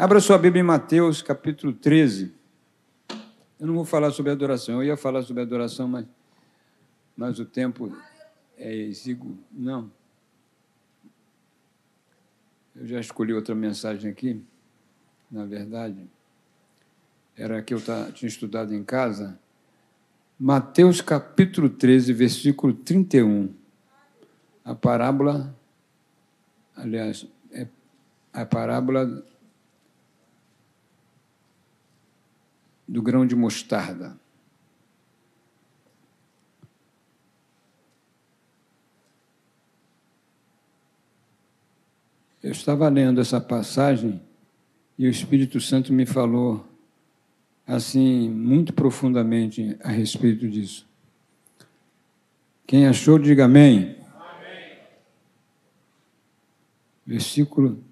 Abra sua Bíblia em Mateus, capítulo 13. Eu não vou falar sobre adoração. Eu ia falar sobre adoração, mas, mas o tempo é exíguo. Não. Eu já escolhi outra mensagem aqui, na verdade. Era a que eu tinha estudado em casa. Mateus capítulo 13, versículo 31. A parábola, aliás, é a parábola do grão de mostarda. Eu estava lendo essa passagem e o Espírito Santo me falou assim muito profundamente a respeito disso. Quem achou, diga amém. amém. Versículo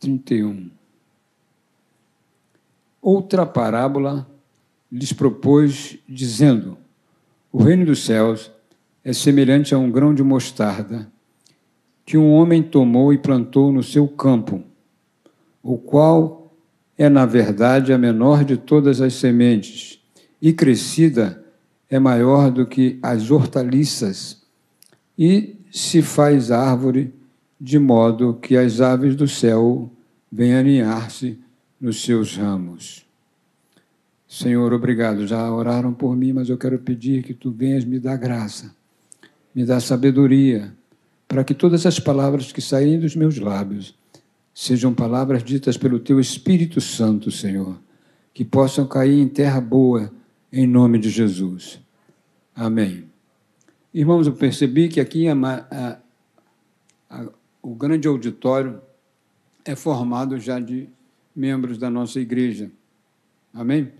31. Outra parábola lhes propôs, dizendo: O reino dos céus é semelhante a um grão de mostarda que um homem tomou e plantou no seu campo, o qual é, na verdade, a menor de todas as sementes, e crescida é maior do que as hortaliças, e se faz árvore de modo que as aves do céu venham aninhar-se nos seus ramos. Senhor, obrigado. Já oraram por mim, mas eu quero pedir que tu venhas me dar graça, me dar sabedoria, para que todas as palavras que saírem dos meus lábios sejam palavras ditas pelo teu Espírito Santo, Senhor, que possam cair em terra boa, em nome de Jesus. Amém. Irmãos, eu percebi que aqui a, a, a, o grande auditório é formado já de membros da nossa igreja. Amém?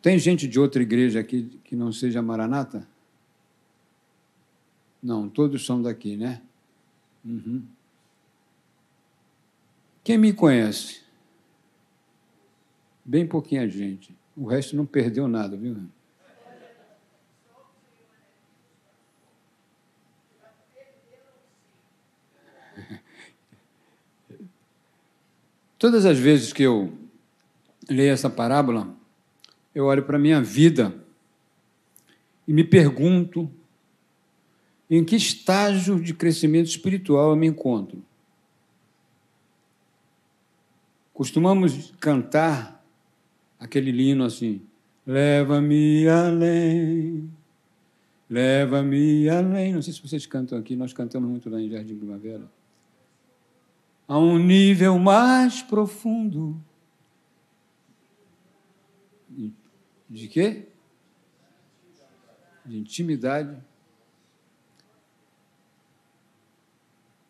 Tem gente de outra igreja aqui que não seja Maranata? Não, todos são daqui, né? Uhum. Quem me conhece? Bem pouquinha gente. O resto não perdeu nada, viu? Todas as vezes que eu leio essa parábola, eu olho para a minha vida e me pergunto em que estágio de crescimento espiritual eu me encontro. Costumamos cantar aquele lino assim: Leva-me além, leva-me além. Não sei se vocês cantam aqui, nós cantamos muito lá em Jardim Primavera a um nível mais profundo. De quê? De intimidade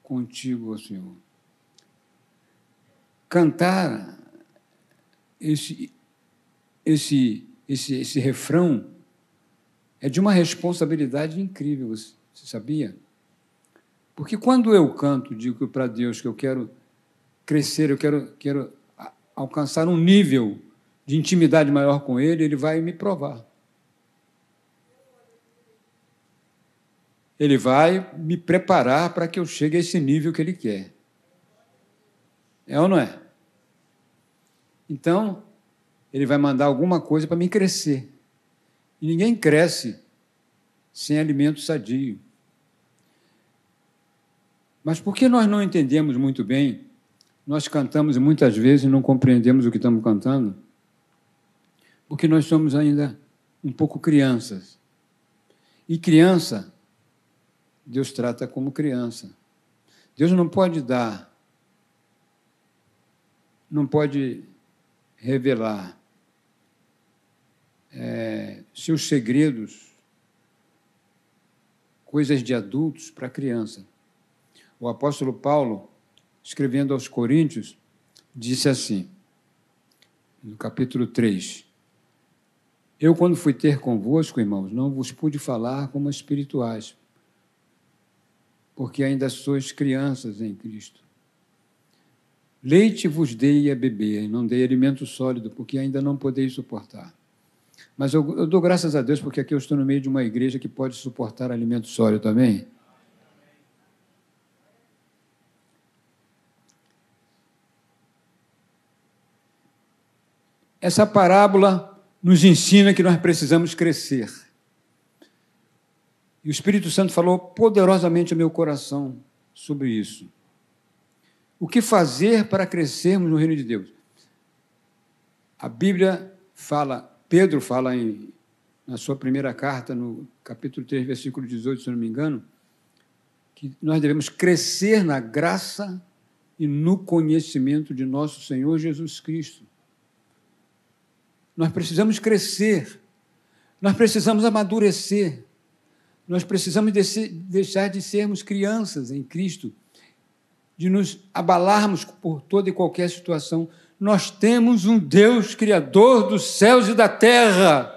contigo, Senhor. Cantar esse, esse, esse, esse refrão é de uma responsabilidade incrível, você sabia? Porque quando eu canto, digo para Deus que eu quero crescer, eu quero, quero alcançar um nível de intimidade maior com Ele, Ele vai me provar. Ele vai me preparar para que eu chegue a esse nível que Ele quer. É ou não é? Então, Ele vai mandar alguma coisa para me crescer. E ninguém cresce sem alimento sadio. Mas por que nós não entendemos muito bem? Nós cantamos e muitas vezes não compreendemos o que estamos cantando? Porque nós somos ainda um pouco crianças. E criança, Deus trata como criança. Deus não pode dar, não pode revelar é, seus segredos, coisas de adultos para criança o apóstolo Paulo, escrevendo aos Coríntios, disse assim, no capítulo 3: Eu, quando fui ter convosco, irmãos, não vos pude falar como espirituais, porque ainda sois crianças em Cristo. Leite vos dei a beber, não dei alimento sólido, porque ainda não podeis suportar. Mas eu, eu, dou graças a Deus porque aqui eu estou no meio de uma igreja que pode suportar alimento sólido também. Essa parábola nos ensina que nós precisamos crescer. E o Espírito Santo falou poderosamente ao meu coração sobre isso. O que fazer para crescermos no reino de Deus? A Bíblia fala, Pedro fala em, na sua primeira carta, no capítulo 3, versículo 18, se não me engano, que nós devemos crescer na graça e no conhecimento de nosso Senhor Jesus Cristo. Nós precisamos crescer, nós precisamos amadurecer, nós precisamos deixar de sermos crianças em Cristo, de nos abalarmos por toda e qualquer situação. Nós temos um Deus criador dos céus e da terra.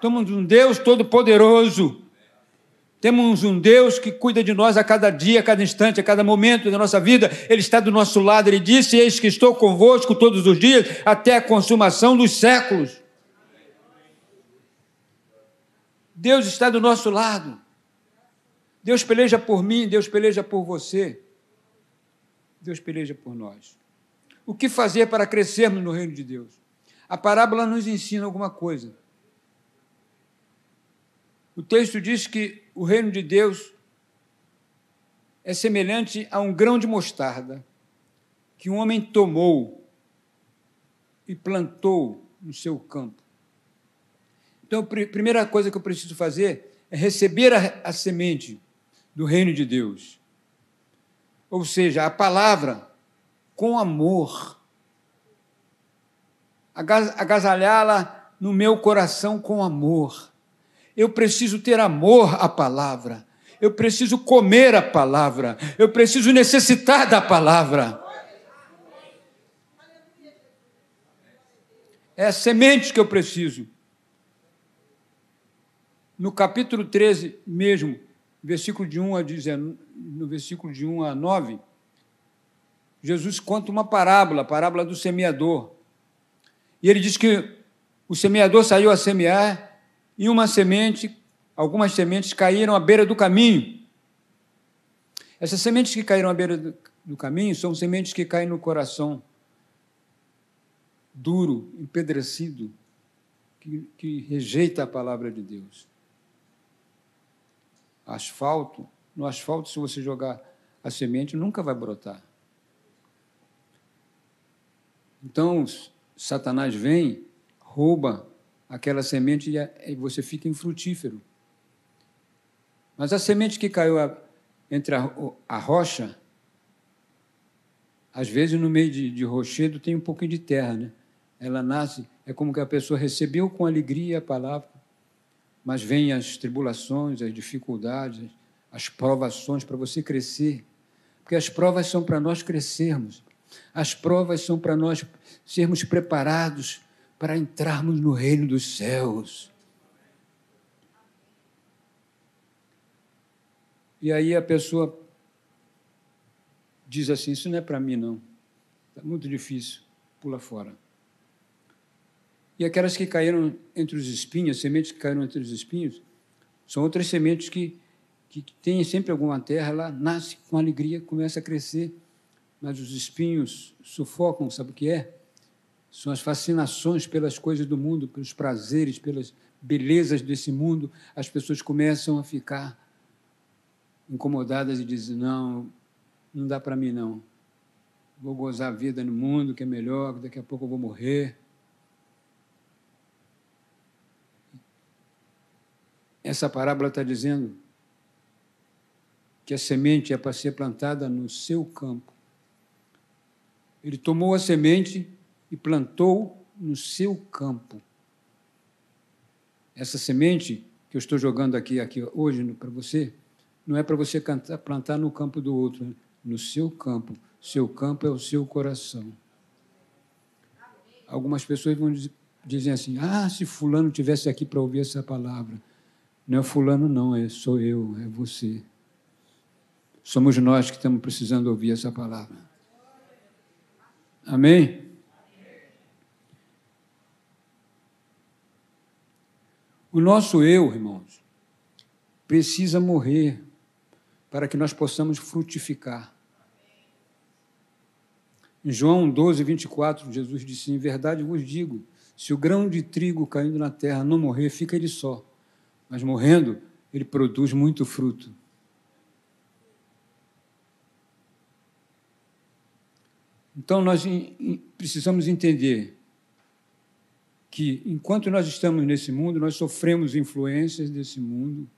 Temos um Deus todo-poderoso. Temos um Deus que cuida de nós a cada dia, a cada instante, a cada momento da nossa vida. Ele está do nosso lado. Ele disse: Eis que estou convosco todos os dias, até a consumação dos séculos. Deus está do nosso lado. Deus peleja por mim, Deus peleja por você. Deus peleja por nós. O que fazer para crescermos no reino de Deus? A parábola nos ensina alguma coisa. O texto diz que o reino de Deus é semelhante a um grão de mostarda que um homem tomou e plantou no seu campo. Então, a primeira coisa que eu preciso fazer é receber a, a semente do reino de Deus. Ou seja, a palavra com amor. Agasalhá-la no meu coração com amor. Eu preciso ter amor à palavra. Eu preciso comer a palavra. Eu preciso necessitar da palavra. É a semente que eu preciso. No capítulo 13 mesmo, versículo de 1 a 19, no versículo de 1 a 9, Jesus conta uma parábola, a parábola do semeador. E ele diz que o semeador saiu a semear e uma semente, algumas sementes caíram à beira do caminho. Essas sementes que caíram à beira do, caminho são sementes que caem no coração duro, empedrecido, que, que rejeita a palavra de Deus asfalto, no asfalto, se você jogar a semente, nunca vai brotar. Então, Satanás vem, rouba aquela semente e você fica infrutífero. Mas a semente que caiu entre a, rocha, às vezes no meio de, rochedo tem um pouquinho de terra, né? Ela nasce, é como que a pessoa recebeu com alegria a palavra, mas vêm as tribulações, as dificuldades, as provações para você crescer. Porque as provas são para nós crescermos. As provas são para nós sermos preparados para entrarmos no reino dos céus. E aí a pessoa diz assim: Isso não é para mim, não. Está muito difícil. Pula fora. E aquelas que caíram entre os espinhos, sementes que caíram entre os espinhos, são outras sementes que, que têm sempre alguma terra, ela nasce com alegria, começa a crescer, mas os espinhos sufocam, sabe o que é? São as fascinações pelas coisas do mundo, pelos prazeres, pelas belezas desse mundo. As pessoas começam a ficar incomodadas e dizem: não, não dá para mim não. Vou gozar a vida no mundo, que é melhor, daqui a pouco eu vou morrer. Essa parábola está dizendo que a semente é para ser plantada no seu campo. Ele tomou a semente e plantou no seu campo. Essa semente que eu estou jogando aqui, aqui hoje para você, não é para você cantar, plantar no campo do outro, no seu campo. Seu campo é o seu coração. Algumas pessoas vão dizer assim: ah, se Fulano tivesse aqui para ouvir essa palavra. Não é fulano, não, é sou eu, é você. Somos nós que estamos precisando ouvir essa palavra. Amém? O nosso eu, irmãos, precisa morrer para que nós possamos frutificar. Em João 12, 24, Jesus disse: Em verdade vos digo, se o grão de trigo caindo na terra não morrer, fica ele só, mas morrendo, ele produz muito fruto. Então, nós precisamos entender que, enquanto nós estamos nesse mundo, nós sofremos influências desse mundo.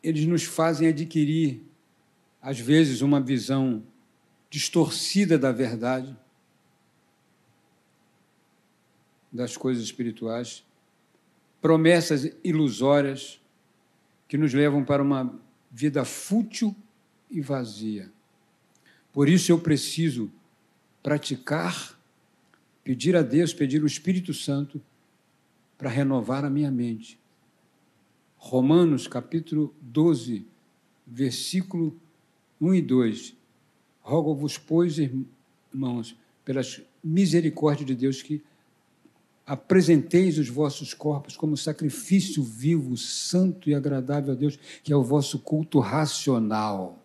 Eles nos fazem adquirir, às vezes, uma visão distorcida da verdade, das coisas espirituais, promessas ilusórias que nos levam para uma vida fútil e vazia. Por isso eu preciso praticar, pedir a Deus, pedir o Espírito Santo para renovar a minha mente. Romanos capítulo 12, versículo 1 e 2. Rogo-vos, pois, irmãos, pelas misericórdias de Deus, que apresenteis os vossos corpos como sacrifício vivo, santo e agradável a Deus, que é o vosso culto racional.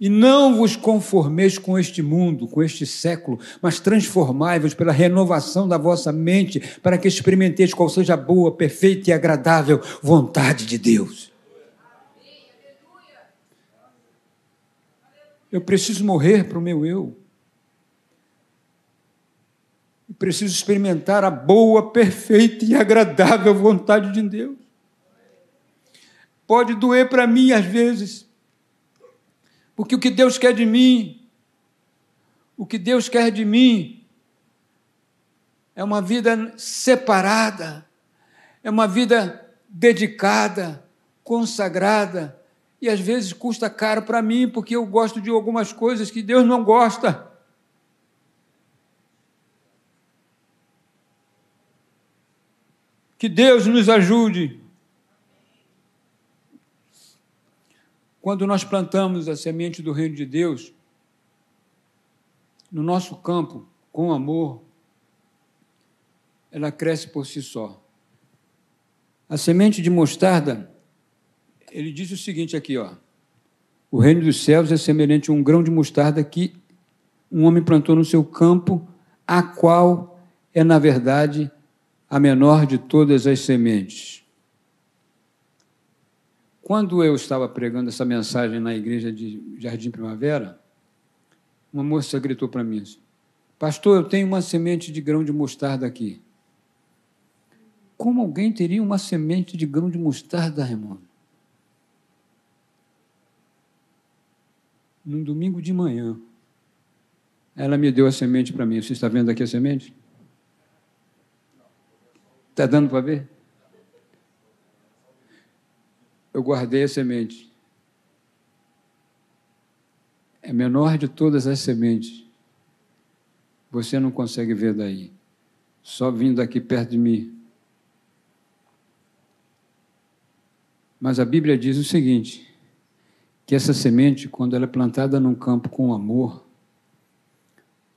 E não vos conformeis com este mundo, com este século, mas transformai-vos pela renovação da vossa mente, para que experimenteis qual seja a boa, perfeita e agradável vontade de Deus. Eu preciso morrer para o meu eu. Eu preciso experimentar a boa, perfeita e agradável vontade de Deus. Pode doer para mim às vezes porque o que Deus quer de mim, o que Deus quer de mim, é uma vida separada, é uma vida dedicada, consagrada, e às vezes custa caro para mim, porque eu gosto de algumas coisas que Deus não gosta. Que Deus nos ajude Quando nós plantamos a semente do reino de Deus no nosso campo, com amor, ela cresce por si só. A semente de mostarda, ele diz o seguinte aqui, ó. O reino dos céus é semelhante a um grão de mostarda que um homem plantou no seu campo, a qual é, na verdade, a menor de todas as sementes. Quando eu estava pregando essa mensagem na igreja de Jardim Primavera, uma moça gritou para mim: assim, Pastor, eu tenho uma semente de grão de mostarda aqui. Como alguém teria uma semente de grão de mostarda, Raimundo? Num domingo de manhã, ela me deu a semente para mim. Você está vendo aqui a semente? Está dando para ver? Eu guardei a semente. É menor de todas as sementes. Você não consegue ver daí. Só vindo aqui perto de mim. Mas a Bíblia diz o seguinte: que essa semente, quando ela é plantada num campo com amor,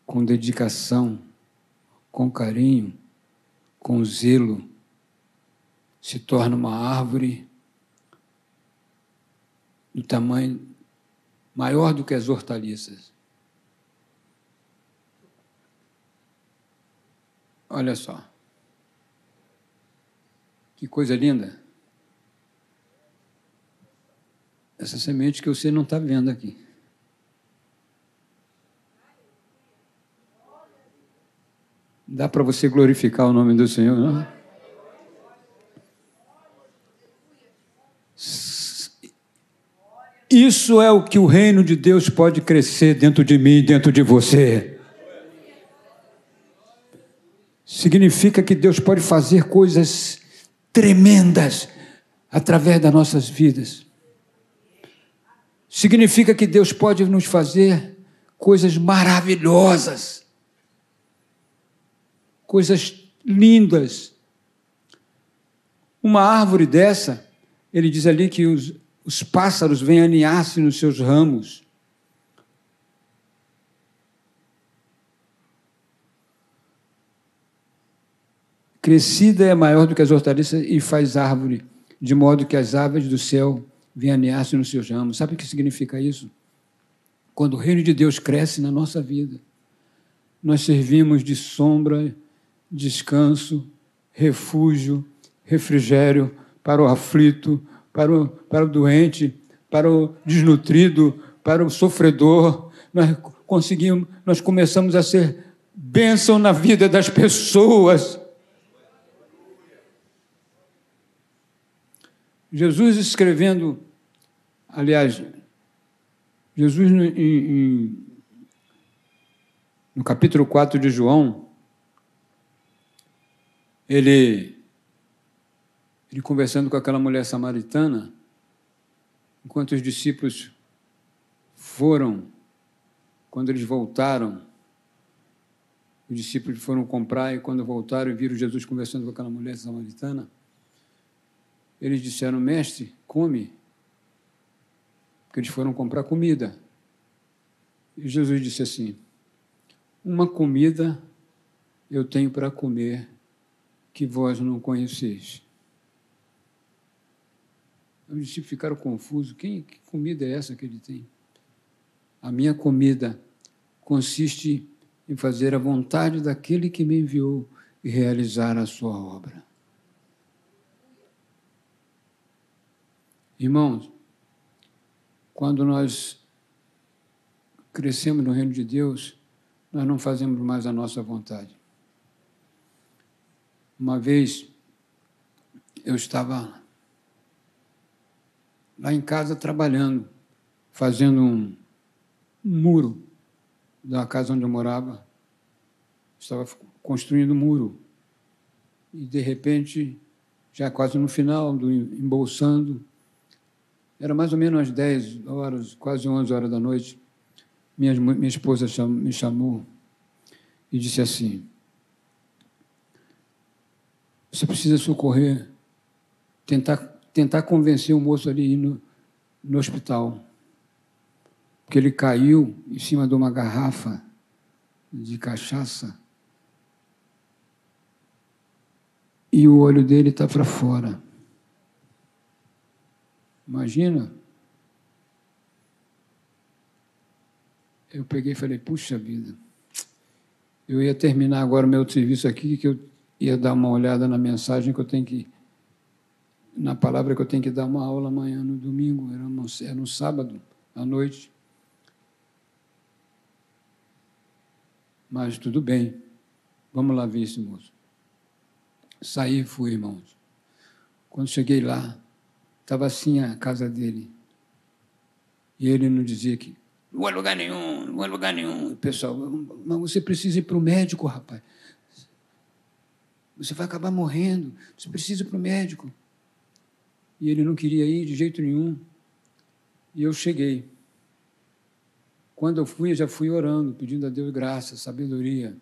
com dedicação, com carinho, com zelo, se torna uma árvore do tamanho maior do que as hortaliças. Olha só. Que coisa linda. Essa semente que você não está vendo aqui. Dá para você glorificar o nome do Senhor, não? Isso é o que o reino de Deus pode crescer dentro de mim e dentro de você. Significa que Deus pode fazer coisas tremendas através das nossas vidas. Significa que Deus pode nos fazer coisas maravilhosas, coisas lindas. Uma árvore dessa, ele diz ali que os, os pássaros vêm aninhar-se nos seus ramos. Crescida é maior do que as hortaliças e faz árvore, de modo que as aves do céu Vianeasse nos seus ramos. Sabe o que significa isso? Quando o reino de Deus cresce na nossa vida, nós servimos de sombra, descanso, refúgio, refrigério para o aflito, para o, para o doente, para o desnutrido, para o sofredor. Nós conseguimos, nós começamos a ser bênção na vida das pessoas. Jesus escrevendo, aliás, Jesus no, em, no capítulo 4 de João, ele, ele conversando com aquela mulher samaritana, enquanto os discípulos foram, quando eles voltaram, os discípulos foram comprar e quando voltaram e viram Jesus conversando com aquela mulher samaritana, eles disseram: Mestre, come. Porque eles foram comprar comida. E Jesus disse assim: Uma comida eu tenho para comer que vós não conheceis. Os discípulos ficaram confusos: Quem, que comida é essa que ele tem? A minha comida consiste em fazer a vontade daquele que me enviou e realizar a sua obra. Irmãos, quando nós crescemos no reino de Deus, nós não fazemos mais a nossa vontade. Uma vez eu estava lá em casa trabalhando, fazendo um, muro da casa onde eu morava. Estava construindo um muro. E, de repente, já quase no final, do embolsando, era mais ou menos às 10 horas, quase 11 horas da noite. Minha, minha esposa me chamou e disse assim: Você precisa socorrer, tentar, tentar convencer o moço ali no, no hospital. Porque ele caiu em cima de uma garrafa de cachaça e o olho dele está para fora. Imagina. Eu peguei e falei, puxa vida, eu ia terminar agora o meu serviço aqui, que eu ia dar uma olhada na mensagem que eu tenho que. Na palavra que eu tenho que dar uma aula amanhã, no domingo, era no, era no sábado, à noite. Mas tudo bem, vamos lá ver esse moço. Saí e fui, irmãos. Quando cheguei lá, Estava assim a casa dele. E ele não dizia que não é lugar nenhum, não é lugar nenhum. Pessoal, mas você precisa ir para o médico, rapaz. Você vai acabar morrendo. Você precisa ir para o médico. E ele não queria ir de jeito nenhum. E eu cheguei. Quando eu fui, eu já fui orando, pedindo a Deus graça, sabedoria.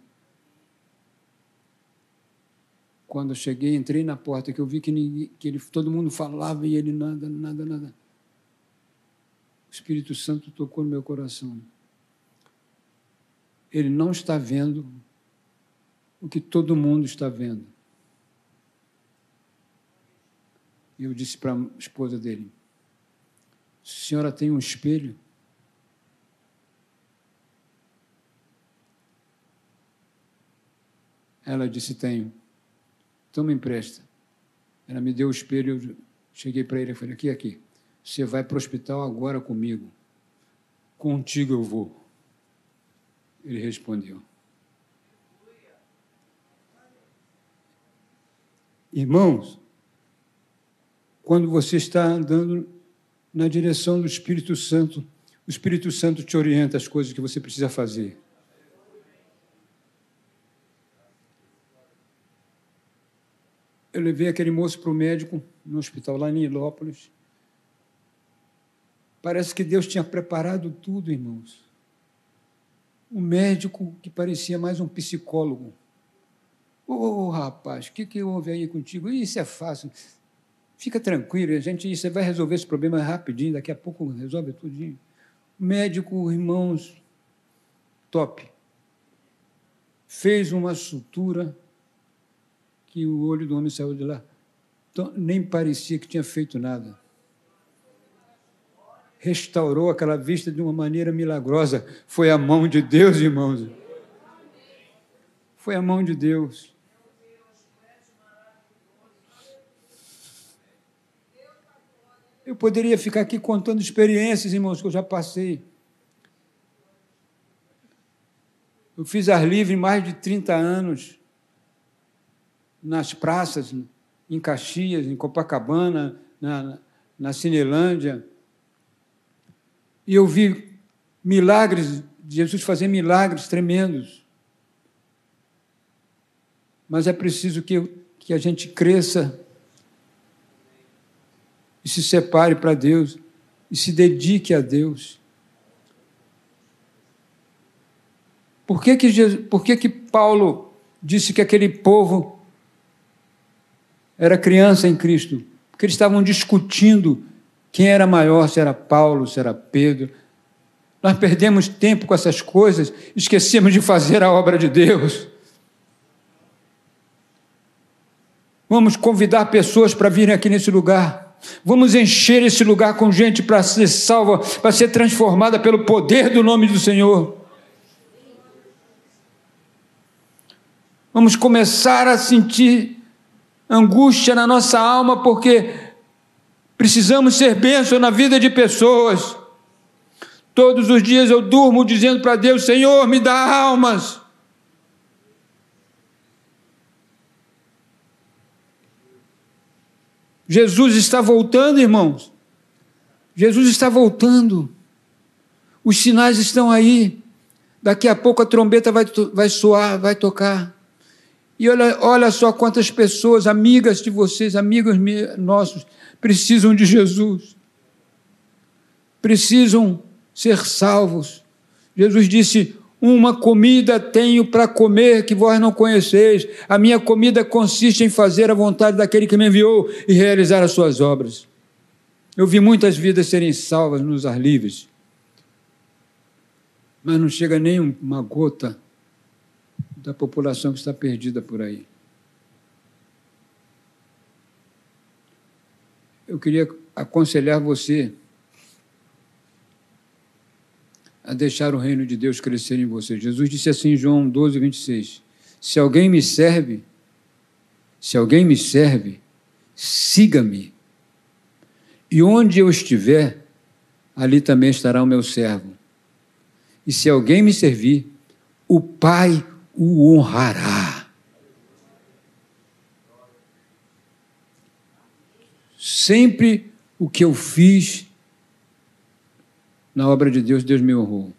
Quando eu cheguei, entrei na porta, que eu vi que, ninguém, que ele, todo mundo falava e ele nada, nada, nada. O Espírito Santo tocou no meu coração. Ele não está vendo o que todo mundo está vendo. E eu disse para a esposa dele: Senhora tem um espelho? Ela disse: Tenho. Então me empresta. Ela me deu o espelho, eu cheguei para ele e falei, aqui, aqui, você vai para o hospital agora comigo. Contigo eu vou. Ele respondeu. Irmãos, quando você está andando na direção do Espírito Santo, o Espírito Santo te orienta as coisas que você precisa fazer. eu levei aquele moço para o médico no hospital lá em Ilópolis. Parece que Deus tinha preparado tudo, irmãos. O médico que parecia mais um psicólogo. Ô, oh, rapaz, o que, que houve aí contigo? Isso é fácil. Fica tranquilo, a gente você vai resolver esse problema rapidinho, daqui a pouco resolve tudinho. Médico, irmãos, top. Fez uma sutura que o olho do homem saiu de lá. Então, nem parecia que tinha feito nada. restaurou aquela vista de uma maneira milagrosa. Foi a mão de Deus, irmãos. Foi a mão de Deus. Eu poderia ficar aqui contando experiências, irmãos, que eu já passei. Eu fiz ar livre mais de 30 anos, nas praças, em Caxias, em Copacabana, na, na Cinelândia. E eu vi milagres, Jesus fazer milagres tremendos. Mas é preciso que, que a gente cresça e se separe para Deus e se dedique a Deus. Por que que, Jesus, por que que Paulo disse que aquele povo era criança em Cristo? Porque eles estavam discutindo quem era maior, se era Paulo, se era Pedro. Nós perdemos tempo com essas coisas, esquecemos de fazer a obra de Deus. Vamos convidar pessoas para virem aqui nesse lugar. Vamos encher esse lugar com gente para ser salva, para ser transformada pelo poder do nome do Senhor. Vamos começar a sentir angústia na nossa alma, porque precisamos ser bênção na vida de pessoas. Todos os dias eu durmo dizendo para Deus: Senhor, me dá almas. Jesus está voltando, irmãos. Jesus está voltando. Os sinais estão aí. Daqui a pouco a trombeta vai, vai soar, vai tocar. E olha, olha só quantas pessoas, amigas de vocês, amigos nossos, precisam de Jesus. Precisam ser salvos. Jesus disse: uma comida tenho para comer que vós não conheceis. A minha comida consiste em fazer a vontade daquele que me enviou e realizar as suas obras. Eu vi muitas vidas serem salvas nos ar livres, mas não chega nem uma gota da população que está perdida por aí. Eu queria aconselhar você a deixar o reino de Deus crescer em você. Jesus disse assim em João 12, 26: Se alguém me serve, se alguém me serve, siga-me. E onde eu estiver, ali também estará o meu servo. E se alguém me servir, o Pai o honrará. Sempre o que eu fiz na obra de Deus, Deus me honrou.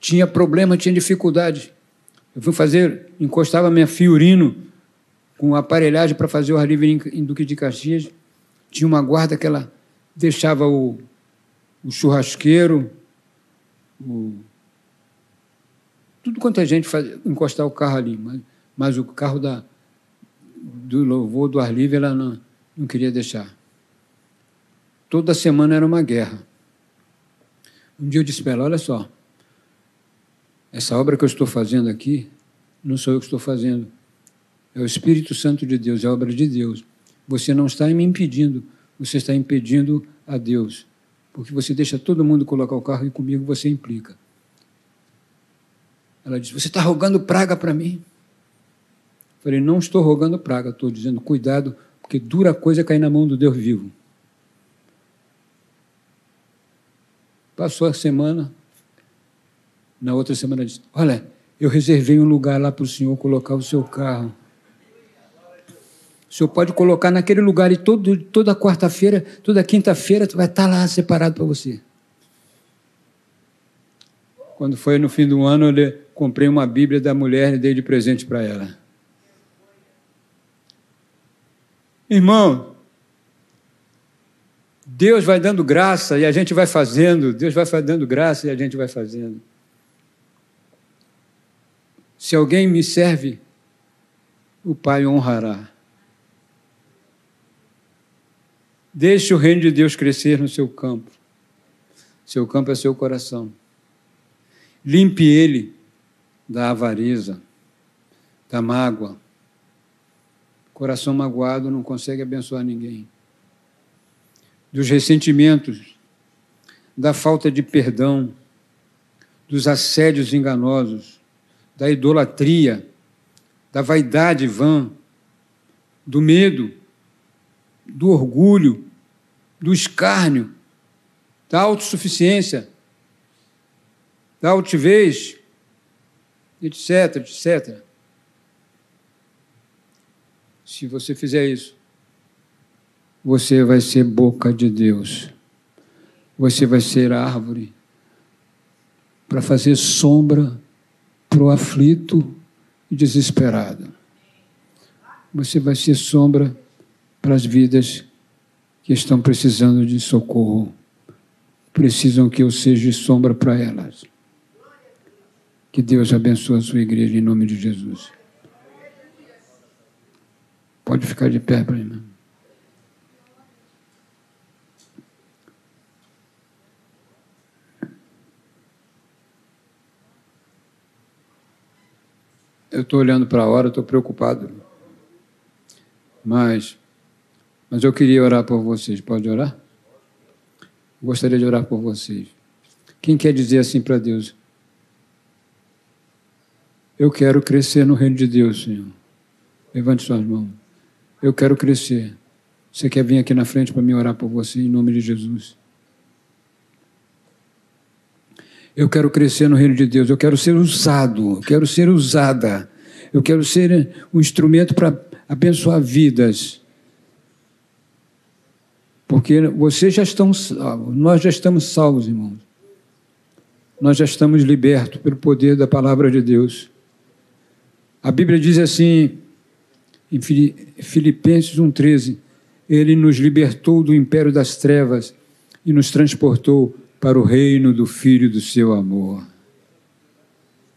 Tinha problema, tinha dificuldade. Eu fui fazer, encostava minha Fiorino com aparelhagem para fazer o ar livre em Duque de Caxias. Tinha uma guarda que ela deixava o, o churrasqueiro, o, tudo quanto a gente faz, encostar o carro ali, mas, mas o carro da, do louvor do ar livre, ela não, não queria deixar. Toda semana era uma guerra. Um dia eu disse para ela: Olha só, essa obra que eu estou fazendo aqui, não sou eu que estou fazendo. É o Espírito Santo de Deus, é a obra de Deus. Você não está me impedindo, você está impedindo a Deus. Porque você deixa todo mundo colocar o carro e comigo você implica. Ela disse: Você está rogando praga para mim? Falei, não estou rogando praga, estou dizendo cuidado, porque dura coisa cair na mão do Deus vivo. Passou a semana, na outra semana disse: Olha, eu reservei um lugar lá para o senhor colocar o seu carro. O senhor pode colocar naquele lugar e todo, toda quarta-feira, toda quinta-feira, vai estar lá separado para você. Quando foi no fim do ano, eu comprei uma Bíblia da mulher e dei de presente para ela. Irmão, Deus vai dando graça e a gente vai fazendo, Deus vai dando graça e a gente vai fazendo. Se alguém me serve, o Pai honrará. Deixe o reino de Deus crescer no seu campo. Seu campo é seu coração. Limpe ele da avareza, da mágoa, Coração magoado não consegue abençoar ninguém. Dos ressentimentos, da falta de perdão, dos assédios enganosos, da idolatria, da vaidade vã, do medo, do orgulho, do escárnio, da autossuficiência, da altivez, etc, etc. Se você fizer isso, você vai ser boca de Deus. Você vai ser árvore para fazer sombra para o aflito e desesperado. Você vai ser sombra para as vidas que estão precisando de socorro. Precisam que eu seja sombra para elas. Que Deus abençoe a sua igreja em nome de Jesus. Pode ficar de pé mim. Eu estou olhando para a hora, estou preocupado. Mas, mas eu queria orar por vocês. Pode orar? Gostaria de orar por vocês. Quem quer dizer assim para Deus? Eu quero crescer no reino de Deus, Senhor. Levante suas mãos. Eu quero crescer. Você quer vir aqui na frente para me orar por você, em nome de Jesus? Eu quero crescer no reino de Deus. Eu quero ser usado. Eu quero ser usada. Eu quero ser um instrumento para abençoar vidas. Porque vocês já estão salvos. Nós já estamos salvos, irmãos. Nós já estamos libertos pelo poder da palavra de Deus. A Bíblia diz assim, em Filipenses 1,13: Ele nos libertou do império das trevas e nos transportou para o reino do Filho do seu amor.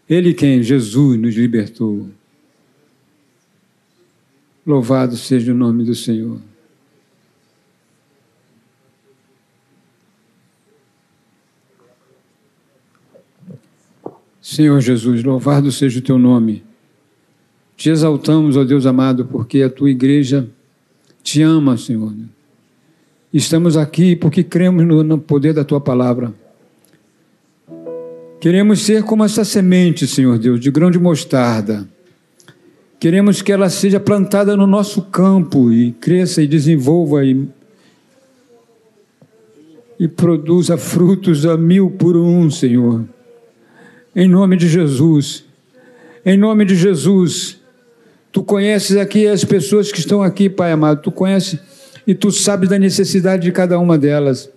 Ele quem? Jesus nos libertou. Louvado seja o nome do Senhor. Senhor Jesus, louvado seja o teu nome. Te exaltamos, ó Deus amado, porque a tua igreja te ama, Senhor. Estamos aqui porque cremos no, poder da tua palavra. Queremos ser como essa semente, Senhor Deus, de grão de mostarda. Queremos que ela seja plantada no nosso campo e cresça e desenvolva e, e produza frutos a mil por um, Senhor. Em nome de Jesus. Em nome de Jesus. Tu conheces aqui as pessoas que estão aqui, Pai amado. Tu conheces e tu sabes da necessidade de cada uma delas.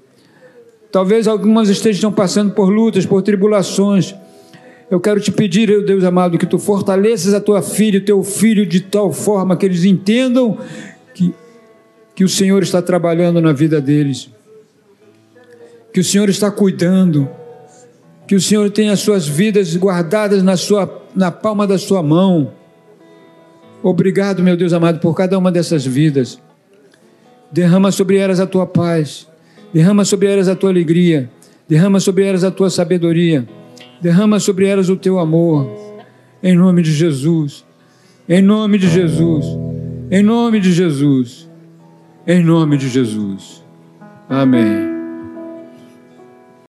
Talvez algumas estejam passando por lutas, por tribulações. Eu quero te pedir, meu Deus amado, que tu fortaleças a tua filha, o teu filho, de tal forma que eles entendam que, que o Senhor está trabalhando na vida deles, que o Senhor está cuidando, que o Senhor tem as suas vidas guardadas na, sua, na palma da sua mão. Obrigado, meu Deus amado, por cada uma dessas vidas. Derrama sobre elas a tua paz, derrama sobre elas a tua alegria, derrama sobre elas a tua sabedoria, derrama sobre elas o teu amor, em nome de Jesus, em nome de Jesus, em nome de Jesus, em nome de Jesus. Amém.